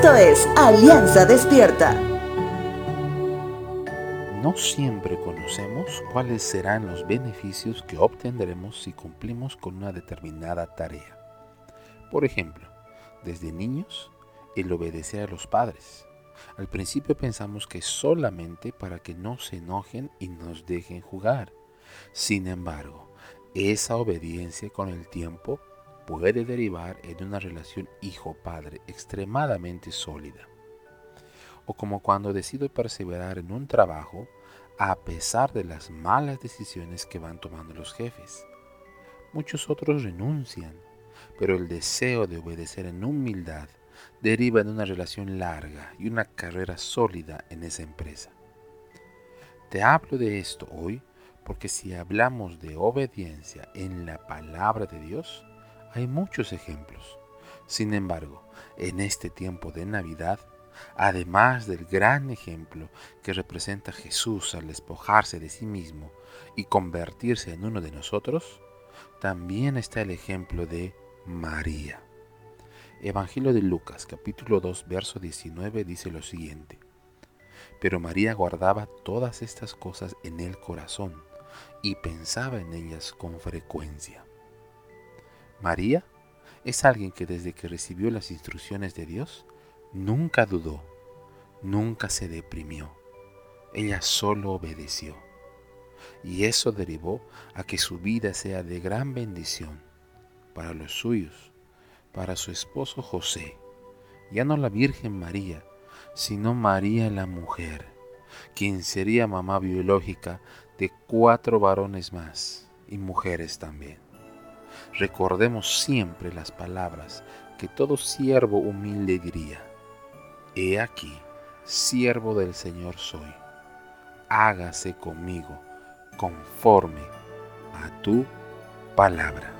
Esto es Alianza Despierta. No siempre conocemos cuáles serán los beneficios que obtendremos si cumplimos con una determinada tarea. Por ejemplo, desde niños, el obedecer a los padres. Al principio pensamos que solamente para que no se enojen y nos dejen jugar. Sin embargo, esa obediencia con el tiempo puede derivar en una relación hijo-padre extremadamente sólida. O como cuando decido perseverar en un trabajo a pesar de las malas decisiones que van tomando los jefes. Muchos otros renuncian, pero el deseo de obedecer en humildad deriva en una relación larga y una carrera sólida en esa empresa. Te hablo de esto hoy porque si hablamos de obediencia en la palabra de Dios, hay muchos ejemplos. Sin embargo, en este tiempo de Navidad, además del gran ejemplo que representa Jesús al despojarse de sí mismo y convertirse en uno de nosotros, también está el ejemplo de María. Evangelio de Lucas capítulo 2 verso 19 dice lo siguiente. Pero María guardaba todas estas cosas en el corazón y pensaba en ellas con frecuencia. María es alguien que desde que recibió las instrucciones de Dios, nunca dudó, nunca se deprimió. Ella solo obedeció. Y eso derivó a que su vida sea de gran bendición para los suyos, para su esposo José, ya no la Virgen María, sino María la mujer, quien sería mamá biológica de cuatro varones más y mujeres también. Recordemos siempre las palabras que todo siervo humilde diría. He aquí, siervo del Señor soy. Hágase conmigo conforme a tu palabra.